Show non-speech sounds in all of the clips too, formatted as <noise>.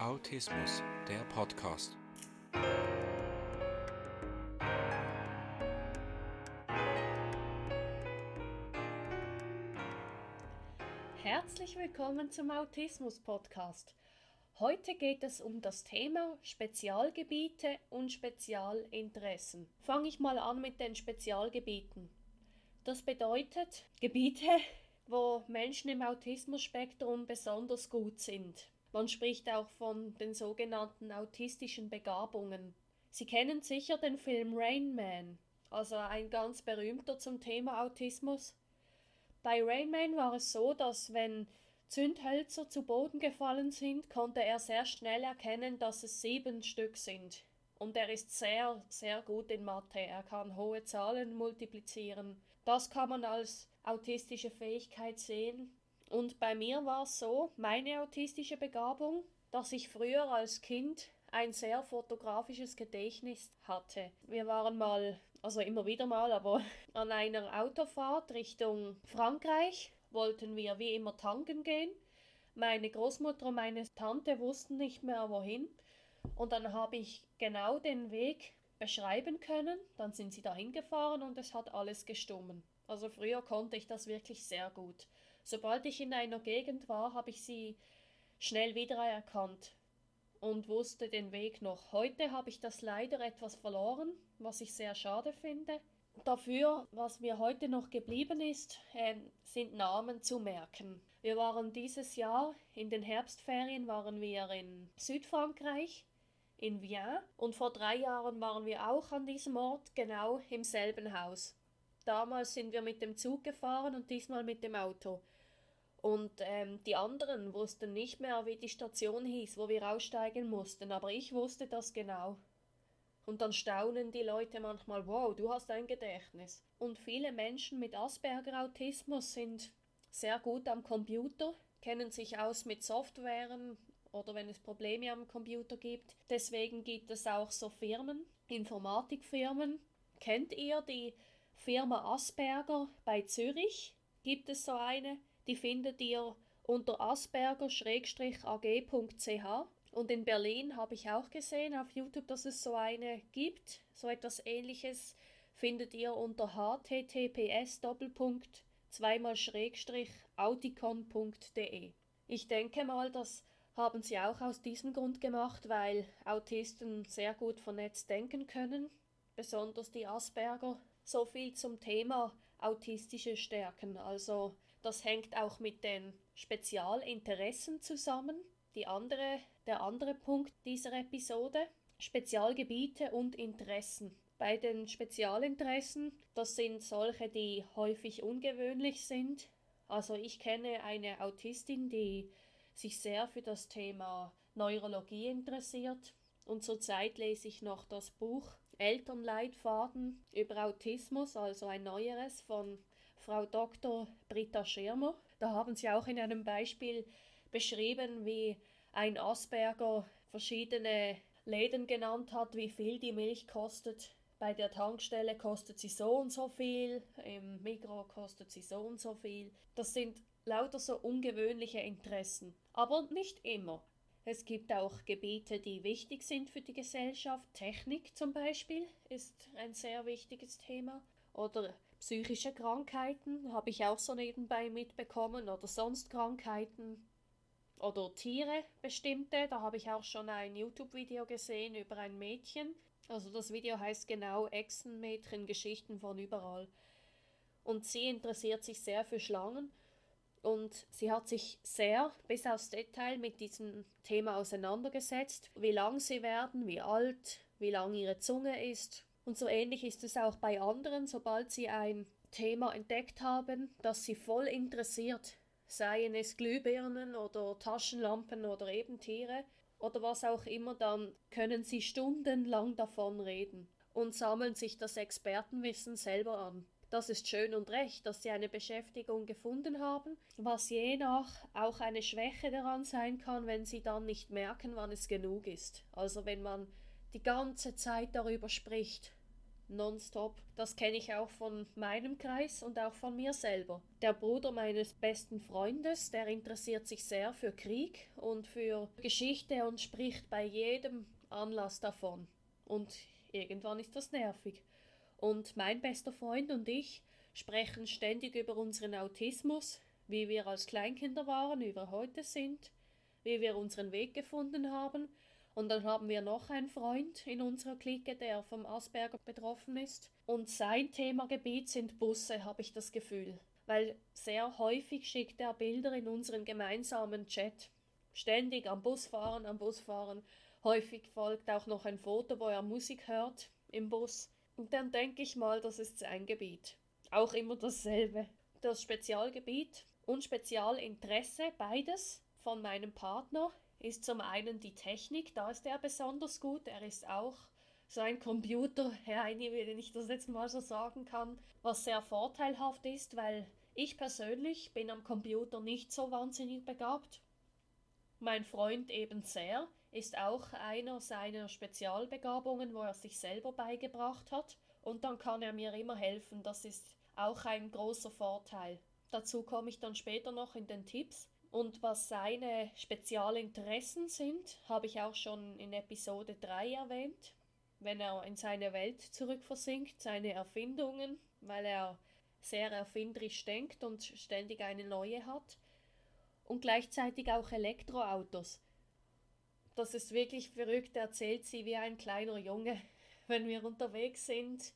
Autismus, der Podcast. Herzlich willkommen zum Autismus Podcast. Heute geht es um das Thema Spezialgebiete und Spezialinteressen. Fange ich mal an mit den Spezialgebieten. Das bedeutet Gebiete, wo Menschen im Autismus-Spektrum besonders gut sind. Man spricht auch von den sogenannten autistischen Begabungen. Sie kennen sicher den Film Rain Man, also ein ganz berühmter zum Thema Autismus. Bei Rain Man war es so, dass wenn Zündhölzer zu Boden gefallen sind, konnte er sehr schnell erkennen, dass es sieben Stück sind. Und er ist sehr, sehr gut in Mathe. Er kann hohe Zahlen multiplizieren. Das kann man als autistische Fähigkeit sehen. Und bei mir war es so, meine autistische Begabung, dass ich früher als Kind ein sehr fotografisches Gedächtnis hatte. Wir waren mal, also immer wieder mal, aber <laughs> an einer Autofahrt Richtung Frankreich wollten wir wie immer tanken gehen. Meine Großmutter und meine Tante wussten nicht mehr wohin. Und dann habe ich genau den Weg beschreiben können. Dann sind sie dahin gefahren und es hat alles gestummen. Also früher konnte ich das wirklich sehr gut. Sobald ich in einer Gegend war, habe ich sie schnell wiedererkannt und wusste den Weg noch. Heute habe ich das leider etwas verloren, was ich sehr schade finde. Dafür, was mir heute noch geblieben ist, äh, sind Namen zu merken. Wir waren dieses Jahr in den Herbstferien waren wir in Südfrankreich, in Vienne, und vor drei Jahren waren wir auch an diesem Ort, genau im selben Haus. Damals sind wir mit dem Zug gefahren und diesmal mit dem Auto. Und ähm, die anderen wussten nicht mehr, wie die Station hieß, wo wir aussteigen mussten, aber ich wusste das genau. Und dann staunen die Leute manchmal, wow, du hast ein Gedächtnis. Und viele Menschen mit Asperger-Autismus sind sehr gut am Computer, kennen sich aus mit Softwaren oder wenn es Probleme am Computer gibt. Deswegen gibt es auch so Firmen, Informatikfirmen. Kennt ihr die Firma Asperger bei Zürich? Gibt es so eine? Die findet ihr unter asperger-ag.ch. Und in Berlin habe ich auch gesehen auf YouTube, dass es so eine gibt. So etwas ähnliches findet ihr unter https zweimal schrägstrich auticon.de. Ich denke mal, das haben sie auch aus diesem Grund gemacht, weil Autisten sehr gut vernetzt denken können, besonders die Asperger. So viel zum Thema autistische Stärken. Also das hängt auch mit den Spezialinteressen zusammen. Die andere, der andere Punkt dieser Episode, Spezialgebiete und Interessen. Bei den Spezialinteressen, das sind solche, die häufig ungewöhnlich sind. Also ich kenne eine Autistin, die sich sehr für das Thema Neurologie interessiert und zurzeit lese ich noch das Buch Elternleitfaden über Autismus, also ein neueres von Frau Dr. Britta Schirmer. Da haben sie auch in einem Beispiel beschrieben, wie ein Asperger verschiedene Läden genannt hat, wie viel die Milch kostet. Bei der Tankstelle kostet sie so und so viel, im Mikro kostet sie so und so viel. Das sind lauter so ungewöhnliche Interessen. Aber nicht immer. Es gibt auch Gebiete, die wichtig sind für die Gesellschaft. Technik zum Beispiel ist ein sehr wichtiges Thema. Oder psychische Krankheiten habe ich auch so nebenbei mitbekommen oder sonst Krankheiten oder Tiere bestimmte. Da habe ich auch schon ein YouTube-Video gesehen über ein Mädchen. Also das Video heißt genau Echsenmädchen Geschichten von überall. Und sie interessiert sich sehr für Schlangen und sie hat sich sehr bis aufs Detail mit diesem Thema auseinandergesetzt, wie lang sie werden, wie alt, wie lang ihre Zunge ist und so ähnlich ist es auch bei anderen, sobald sie ein Thema entdeckt haben, das sie voll interessiert, seien es Glühbirnen oder Taschenlampen oder eben Tiere oder was auch immer, dann können sie stundenlang davon reden und sammeln sich das Expertenwissen selber an. Das ist schön und recht, dass sie eine Beschäftigung gefunden haben, was je nach auch eine Schwäche daran sein kann, wenn sie dann nicht merken, wann es genug ist. Also wenn man die ganze Zeit darüber spricht, nonstop. Das kenne ich auch von meinem Kreis und auch von mir selber. Der Bruder meines besten Freundes, der interessiert sich sehr für Krieg und für Geschichte und spricht bei jedem Anlass davon. Und irgendwann ist das nervig. Und mein bester Freund und ich sprechen ständig über unseren Autismus, wie wir als Kleinkinder waren, wie wir heute sind, wie wir unseren Weg gefunden haben und dann haben wir noch einen Freund in unserer Clique, der vom Asperger betroffen ist. Und sein Themagebiet sind Busse, habe ich das Gefühl. Weil sehr häufig schickt er Bilder in unseren gemeinsamen Chat. Ständig am Bus fahren, am Bus fahren. Häufig folgt auch noch ein Foto, wo er Musik hört im Bus. Und dann denke ich mal, das ist sein Gebiet. Auch immer dasselbe. Das Spezialgebiet und Spezialinteresse, beides von meinem Partner, ist zum einen die Technik, da ist er besonders gut. Er ist auch so ein Computer, Heini, wenn ich das jetzt mal so sagen kann, was sehr vorteilhaft ist, weil ich persönlich bin am Computer nicht so wahnsinnig begabt. Mein Freund eben sehr, ist auch einer seiner Spezialbegabungen, wo er sich selber beigebracht hat, und dann kann er mir immer helfen, das ist auch ein großer Vorteil. Dazu komme ich dann später noch in den Tipps. Und was seine Spezialinteressen sind, habe ich auch schon in Episode 3 erwähnt. Wenn er in seine Welt zurückversinkt, seine Erfindungen, weil er sehr erfinderisch denkt und ständig eine neue hat. Und gleichzeitig auch Elektroautos. Das ist wirklich verrückt, erzählt sie wie ein kleiner Junge. <laughs> Wenn wir unterwegs sind,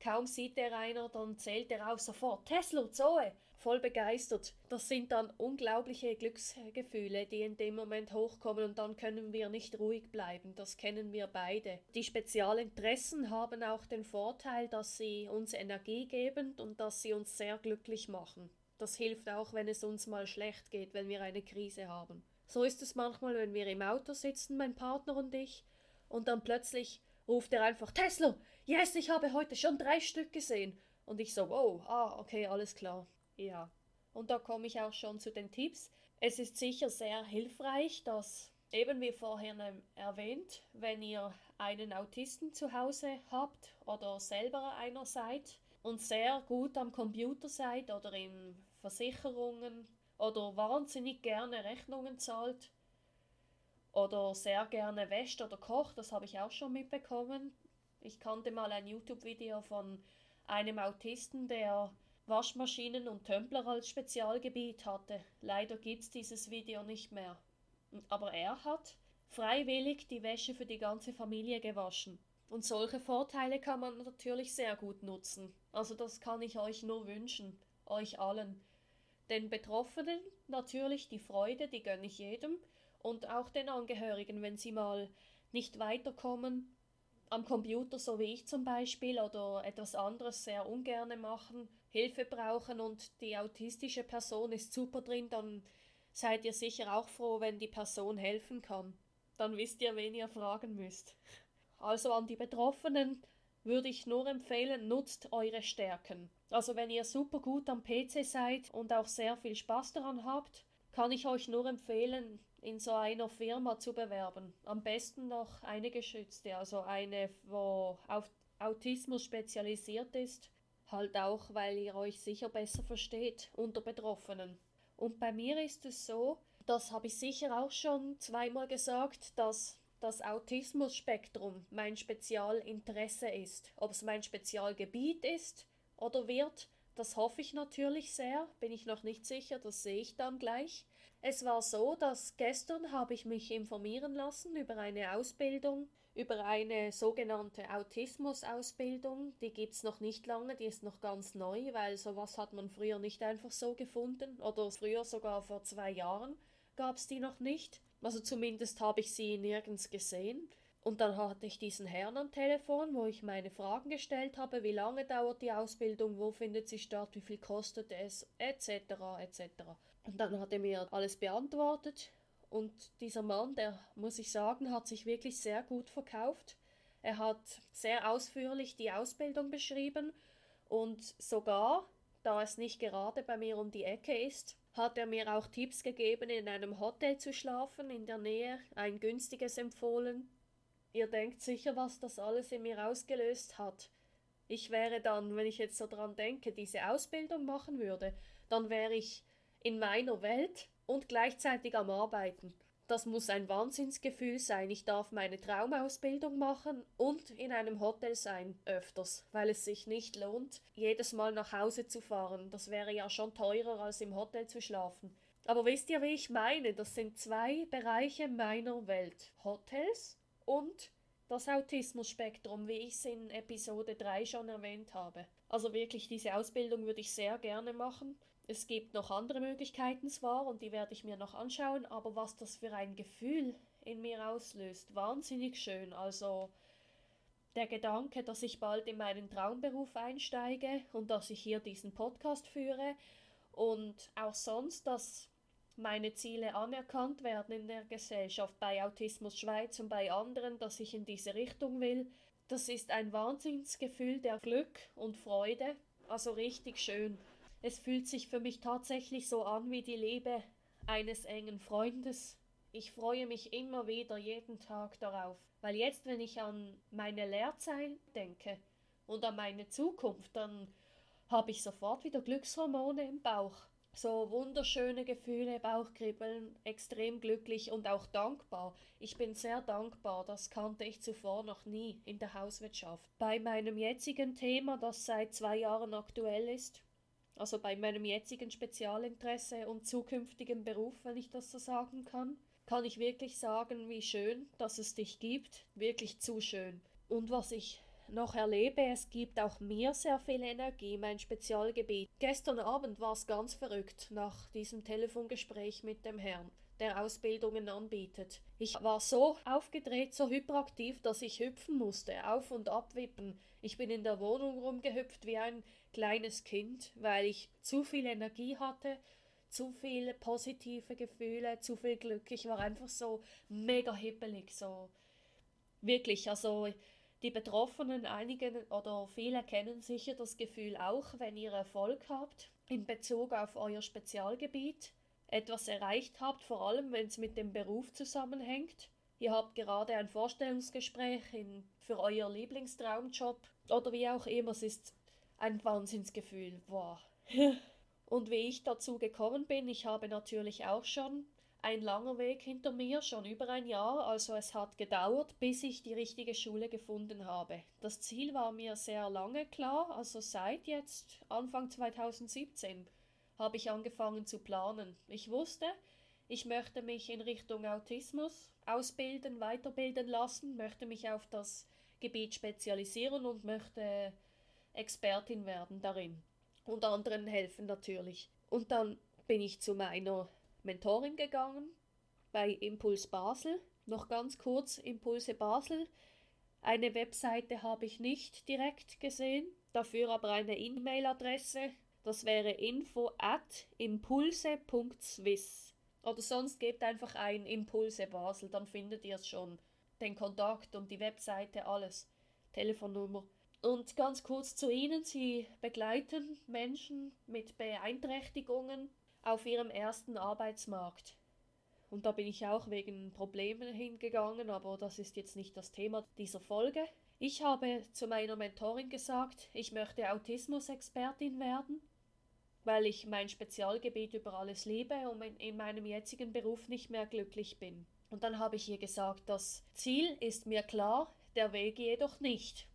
kaum sieht er einer, dann zählt er auch sofort Tesla, Zoe, voll begeistert. Das sind dann unglaubliche Glücksgefühle, die in dem Moment hochkommen und dann können wir nicht ruhig bleiben. Das kennen wir beide. Die Spezialinteressen haben auch den Vorteil, dass sie uns Energie geben und dass sie uns sehr glücklich machen. Das hilft auch, wenn es uns mal schlecht geht, wenn wir eine Krise haben. So ist es manchmal, wenn wir im Auto sitzen, mein Partner und ich, und dann plötzlich ruft er einfach Tesla, yes, ich habe heute schon drei Stück gesehen. Und ich so, wow, ah, okay, alles klar. Ja. Und da komme ich auch schon zu den Tipps. Es ist sicher sehr hilfreich, dass eben wie vorher erwähnt, wenn ihr einen Autisten zu Hause habt oder selber einer seid und sehr gut am Computer seid oder in Versicherungen oder wahnsinnig gerne Rechnungen zahlt oder sehr gerne wäscht oder kocht, das habe ich auch schon mitbekommen. Ich kannte mal ein YouTube-Video von einem Autisten, der Waschmaschinen und Tömpler als Spezialgebiet hatte. Leider gibt es dieses Video nicht mehr. Aber er hat freiwillig die Wäsche für die ganze Familie gewaschen. Und solche Vorteile kann man natürlich sehr gut nutzen. Also das kann ich euch nur wünschen, euch allen. Den Betroffenen natürlich die Freude, die gönne ich jedem, und auch den Angehörigen, wenn sie mal nicht weiterkommen, am Computer, so wie ich zum Beispiel, oder etwas anderes sehr ungerne machen, Hilfe brauchen und die autistische Person ist super drin, dann seid ihr sicher auch froh, wenn die Person helfen kann. Dann wisst ihr, wen ihr fragen müsst. Also an die Betroffenen würde ich nur empfehlen, nutzt eure Stärken. Also wenn ihr super gut am PC seid und auch sehr viel Spaß daran habt, kann ich euch nur empfehlen, in so einer Firma zu bewerben. Am besten noch eine geschützte, also eine, wo auf Autismus spezialisiert ist, halt auch, weil ihr euch sicher besser versteht unter Betroffenen. Und bei mir ist es so, das habe ich sicher auch schon zweimal gesagt, dass das Autismus-Spektrum mein Spezialinteresse ist. Ob es mein Spezialgebiet ist oder wird, das hoffe ich natürlich sehr, bin ich noch nicht sicher, das sehe ich dann gleich. Es war so, dass gestern habe ich mich informieren lassen über eine Ausbildung, über eine sogenannte Autismus-Ausbildung. Die gibt es noch nicht lange, die ist noch ganz neu, weil sowas hat man früher nicht einfach so gefunden oder früher sogar vor zwei Jahren gab es die noch nicht. Also zumindest habe ich sie nirgends gesehen. Und dann hatte ich diesen Herrn am Telefon, wo ich meine Fragen gestellt habe, wie lange dauert die Ausbildung, wo findet sie statt, wie viel kostet es, etc. etc. Und dann hat er mir alles beantwortet. Und dieser Mann, der muss ich sagen, hat sich wirklich sehr gut verkauft. Er hat sehr ausführlich die Ausbildung beschrieben und sogar, da es nicht gerade bei mir um die Ecke ist, hat er mir auch Tipps gegeben, in einem Hotel zu schlafen in der Nähe, ein günstiges empfohlen. Ihr denkt sicher, was das alles in mir ausgelöst hat. Ich wäre dann, wenn ich jetzt so dran denke, diese Ausbildung machen würde, dann wäre ich in meiner Welt und gleichzeitig am Arbeiten. Das muss ein Wahnsinnsgefühl sein. Ich darf meine Traumausbildung machen und in einem Hotel sein, öfters, weil es sich nicht lohnt, jedes Mal nach Hause zu fahren. Das wäre ja schon teurer, als im Hotel zu schlafen. Aber wisst ihr, wie ich meine? Das sind zwei Bereiche meiner Welt. Hotels und das Autismus-Spektrum, wie ich es in Episode 3 schon erwähnt habe. Also wirklich, diese Ausbildung würde ich sehr gerne machen. Es gibt noch andere Möglichkeiten zwar und die werde ich mir noch anschauen, aber was das für ein Gefühl in mir auslöst, wahnsinnig schön. Also der Gedanke, dass ich bald in meinen Traumberuf einsteige und dass ich hier diesen Podcast führe und auch sonst, dass meine Ziele anerkannt werden in der Gesellschaft, bei Autismus Schweiz und bei anderen, dass ich in diese Richtung will. Das ist ein Wahnsinnsgefühl der Glück und Freude, also richtig schön. Es fühlt sich für mich tatsächlich so an wie die Liebe eines engen Freundes. Ich freue mich immer wieder jeden Tag darauf, weil jetzt, wenn ich an meine Lehrzeit denke und an meine Zukunft, dann habe ich sofort wieder Glückshormone im Bauch. So wunderschöne Gefühle, Bauchkribbeln, extrem glücklich und auch dankbar. Ich bin sehr dankbar, das kannte ich zuvor noch nie in der Hauswirtschaft. Bei meinem jetzigen Thema, das seit zwei Jahren aktuell ist, also bei meinem jetzigen Spezialinteresse und zukünftigen Beruf, wenn ich das so sagen kann, kann ich wirklich sagen, wie schön, dass es dich gibt, wirklich zu schön. Und was ich noch erlebe, es gibt auch mir sehr viel Energie, mein Spezialgebiet. Gestern Abend war es ganz verrückt nach diesem Telefongespräch mit dem Herrn der Ausbildungen anbietet. Ich war so aufgedreht, so hyperaktiv, dass ich hüpfen musste, auf und ab wippen. Ich bin in der Wohnung rumgehüpft wie ein kleines Kind, weil ich zu viel Energie hatte, zu viele positive Gefühle, zu viel Glück. Ich war einfach so mega hippelig, so wirklich, also die Betroffenen, einige oder viele kennen sicher das Gefühl auch, wenn ihr Erfolg habt in Bezug auf euer Spezialgebiet etwas erreicht habt, vor allem wenn es mit dem Beruf zusammenhängt. Ihr habt gerade ein Vorstellungsgespräch in, für euer Lieblingstraumjob oder wie auch immer. Es ist ein Wahnsinnsgefühl. Wow. <laughs> Und wie ich dazu gekommen bin, ich habe natürlich auch schon ein langer Weg hinter mir, schon über ein Jahr, also es hat gedauert, bis ich die richtige Schule gefunden habe. Das Ziel war mir sehr lange klar, also seit jetzt Anfang 2017 habe ich angefangen zu planen. Ich wusste, ich möchte mich in Richtung Autismus ausbilden, weiterbilden lassen, möchte mich auf das Gebiet spezialisieren und möchte Expertin werden darin und anderen helfen natürlich. Und dann bin ich zu meiner Mentorin gegangen bei Impuls Basel. Noch ganz kurz Impulse Basel. Eine Webseite habe ich nicht direkt gesehen, dafür aber eine E-Mail-Adresse das wäre info at impulse.swiss. Oder sonst gebt einfach ein Impulse Basel, dann findet ihr es schon. Den Kontakt und die Webseite, alles. Telefonnummer. Und ganz kurz zu Ihnen, Sie begleiten Menschen mit Beeinträchtigungen auf ihrem ersten Arbeitsmarkt. Und da bin ich auch wegen Problemen hingegangen, aber das ist jetzt nicht das Thema dieser Folge. Ich habe zu meiner Mentorin gesagt, ich möchte Autismus-Expertin werden weil ich mein Spezialgebiet über alles liebe und in meinem jetzigen Beruf nicht mehr glücklich bin. Und dann habe ich ihr gesagt, das Ziel ist mir klar, der Weg jedoch nicht.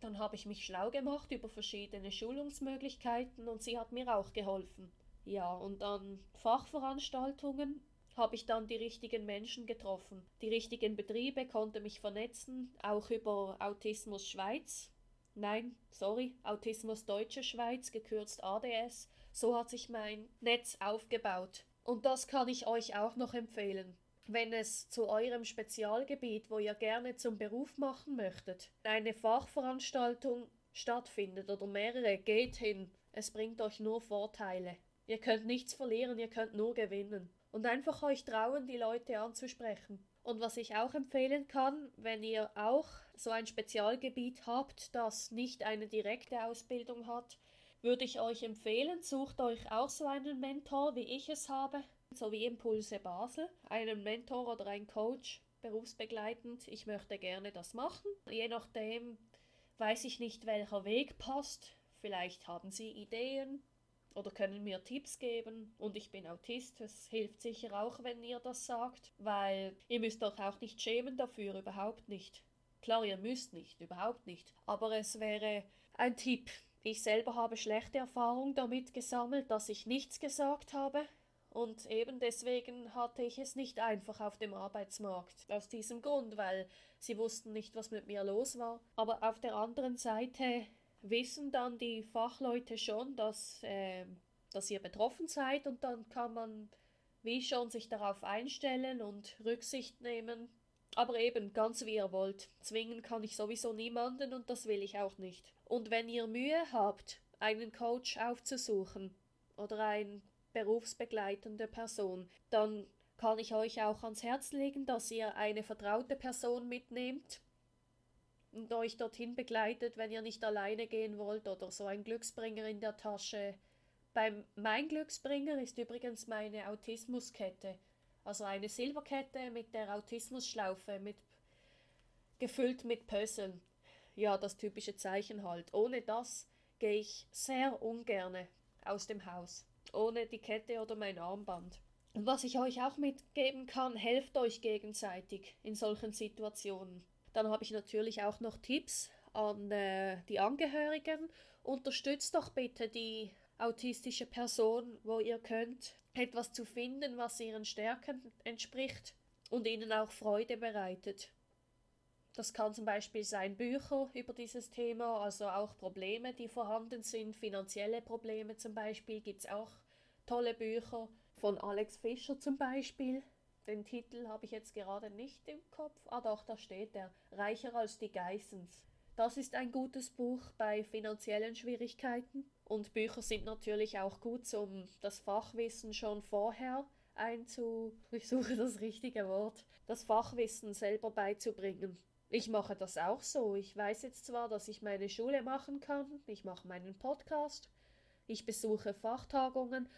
Dann habe ich mich schlau gemacht über verschiedene Schulungsmöglichkeiten und sie hat mir auch geholfen. Ja, und an Fachveranstaltungen habe ich dann die richtigen Menschen getroffen. Die richtigen Betriebe konnte mich vernetzen, auch über Autismus Schweiz. Nein, sorry, Autismus Deutsche Schweiz, gekürzt ADS. So hat sich mein Netz aufgebaut. Und das kann ich euch auch noch empfehlen. Wenn es zu eurem Spezialgebiet, wo ihr gerne zum Beruf machen möchtet, eine Fachveranstaltung stattfindet oder mehrere, geht hin. Es bringt euch nur Vorteile. Ihr könnt nichts verlieren, ihr könnt nur gewinnen. Und einfach euch trauen, die Leute anzusprechen. Und was ich auch empfehlen kann, wenn ihr auch so ein Spezialgebiet habt, das nicht eine direkte Ausbildung hat, würde ich euch empfehlen, sucht euch auch so einen Mentor, wie ich es habe, so wie Impulse Basel, einen Mentor oder einen Coach, berufsbegleitend. Ich möchte gerne das machen, je nachdem, weiß ich nicht, welcher Weg passt. Vielleicht haben Sie Ideen oder können mir Tipps geben. Und ich bin Autist, es hilft sicher auch, wenn ihr das sagt, weil ihr müsst euch auch nicht schämen dafür, überhaupt nicht. Klar, ihr müsst nicht, überhaupt nicht. Aber es wäre ein Tipp. Ich selber habe schlechte Erfahrungen damit gesammelt, dass ich nichts gesagt habe. Und eben deswegen hatte ich es nicht einfach auf dem Arbeitsmarkt. Aus diesem Grund, weil sie wussten nicht, was mit mir los war. Aber auf der anderen Seite wissen dann die Fachleute schon, dass, äh, dass ihr betroffen seid und dann kann man wie schon sich darauf einstellen und Rücksicht nehmen aber eben, ganz wie ihr wollt. Zwingen kann ich sowieso niemanden und das will ich auch nicht. Und wenn ihr Mühe habt, einen Coach aufzusuchen oder eine berufsbegleitende Person, dann kann ich euch auch ans Herz legen, dass ihr eine vertraute Person mitnehmt und euch dorthin begleitet, wenn ihr nicht alleine gehen wollt oder so ein Glücksbringer in der Tasche. Beim Mein Glücksbringer ist übrigens meine Autismuskette. Also eine Silberkette mit der Autismusschlaufe, mit, gefüllt mit Pösseln. Ja, das typische Zeichen halt. Ohne das gehe ich sehr ungerne aus dem Haus. Ohne die Kette oder mein Armband. Und was ich euch auch mitgeben kann, helft euch gegenseitig in solchen Situationen. Dann habe ich natürlich auch noch Tipps an äh, die Angehörigen. Unterstützt doch bitte die autistische Person, wo ihr könnt etwas zu finden, was ihren Stärken entspricht und ihnen auch Freude bereitet. Das kann zum Beispiel sein Bücher über dieses Thema, also auch Probleme, die vorhanden sind, finanzielle Probleme zum Beispiel, gibt es auch tolle Bücher von Alex Fischer zum Beispiel. Den Titel habe ich jetzt gerade nicht im Kopf. Ah doch, da steht er. Reicher als die Geissens. Das ist ein gutes Buch bei finanziellen Schwierigkeiten. Und Bücher sind natürlich auch gut, um das Fachwissen schon vorher einzu... Ich suche <laughs> das richtige Wort. Das Fachwissen selber beizubringen. Ich mache das auch so. Ich weiß jetzt zwar, dass ich meine Schule machen kann, ich mache meinen Podcast, ich besuche Fachtagungen,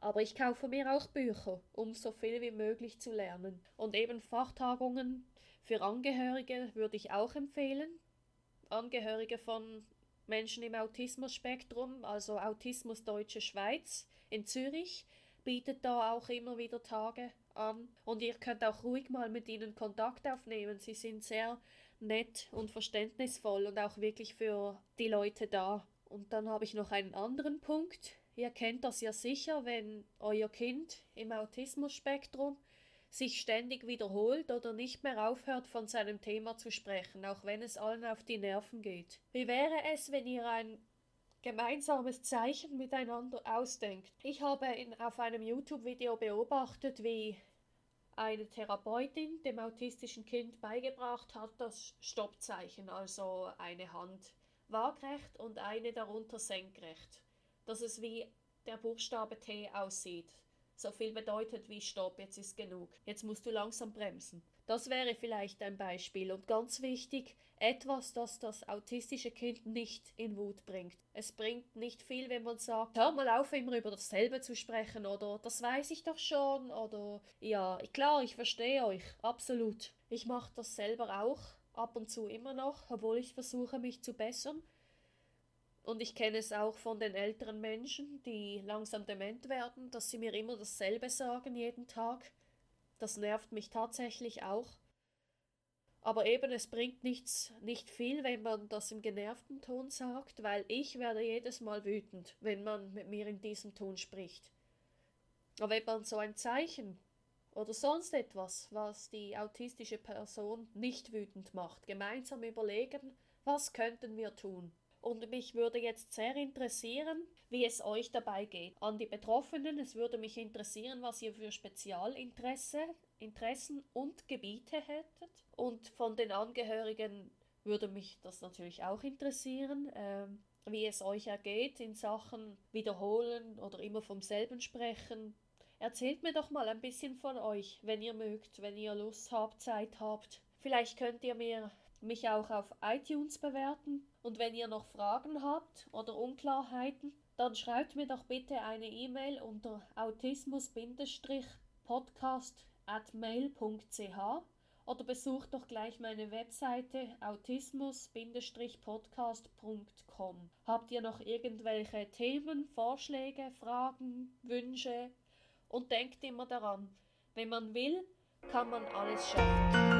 aber ich kaufe mir auch Bücher, um so viel wie möglich zu lernen. Und eben Fachtagungen für Angehörige würde ich auch empfehlen. Angehörige von Menschen im Autismus-Spektrum, also Autismus Deutsche Schweiz in Zürich, bietet da auch immer wieder Tage an. Und ihr könnt auch ruhig mal mit ihnen Kontakt aufnehmen. Sie sind sehr nett und verständnisvoll und auch wirklich für die Leute da. Und dann habe ich noch einen anderen Punkt. Ihr kennt das ja sicher, wenn euer Kind im Autismus-Spektrum sich ständig wiederholt oder nicht mehr aufhört, von seinem Thema zu sprechen, auch wenn es allen auf die Nerven geht. Wie wäre es, wenn ihr ein gemeinsames Zeichen miteinander ausdenkt? Ich habe in, auf einem YouTube-Video beobachtet, wie eine Therapeutin dem autistischen Kind beigebracht hat, das Stoppzeichen, also eine Hand waagrecht und eine darunter senkrecht, dass es wie der Buchstabe T aussieht so viel bedeutet wie Stopp, jetzt ist genug. Jetzt musst du langsam bremsen. Das wäre vielleicht ein Beispiel und ganz wichtig, etwas, das das autistische Kind nicht in Wut bringt. Es bringt nicht viel, wenn man sagt, hör mal auf, immer über dasselbe zu sprechen oder das weiß ich doch schon oder ja, klar, ich verstehe euch, absolut. Ich mache das selber auch, ab und zu immer noch, obwohl ich versuche, mich zu bessern. Und ich kenne es auch von den älteren Menschen, die langsam dement werden, dass sie mir immer dasselbe sagen jeden Tag. Das nervt mich tatsächlich auch. Aber eben, es bringt nichts, nicht viel, wenn man das im genervten Ton sagt, weil ich werde jedes Mal wütend, wenn man mit mir in diesem Ton spricht. Aber wenn man so ein Zeichen oder sonst etwas, was die autistische Person nicht wütend macht, gemeinsam überlegen, was könnten wir tun. Und mich würde jetzt sehr interessieren, wie es euch dabei geht. An die Betroffenen, es würde mich interessieren, was ihr für Spezialinteresse, Interessen und Gebiete hättet. Und von den Angehörigen würde mich das natürlich auch interessieren, äh, wie es euch ergeht in Sachen Wiederholen oder immer vom selben sprechen. Erzählt mir doch mal ein bisschen von euch, wenn ihr mögt, wenn ihr Lust habt, Zeit habt. Vielleicht könnt ihr mir mich auch auf iTunes bewerten. Und wenn ihr noch Fragen habt oder Unklarheiten, dann schreibt mir doch bitte eine E-Mail unter autismus-podcast at mail.ch oder besucht doch gleich meine Webseite autismus-podcast.com. Habt ihr noch irgendwelche Themen, Vorschläge, Fragen, Wünsche? Und denkt immer daran, wenn man will, kann man alles schaffen.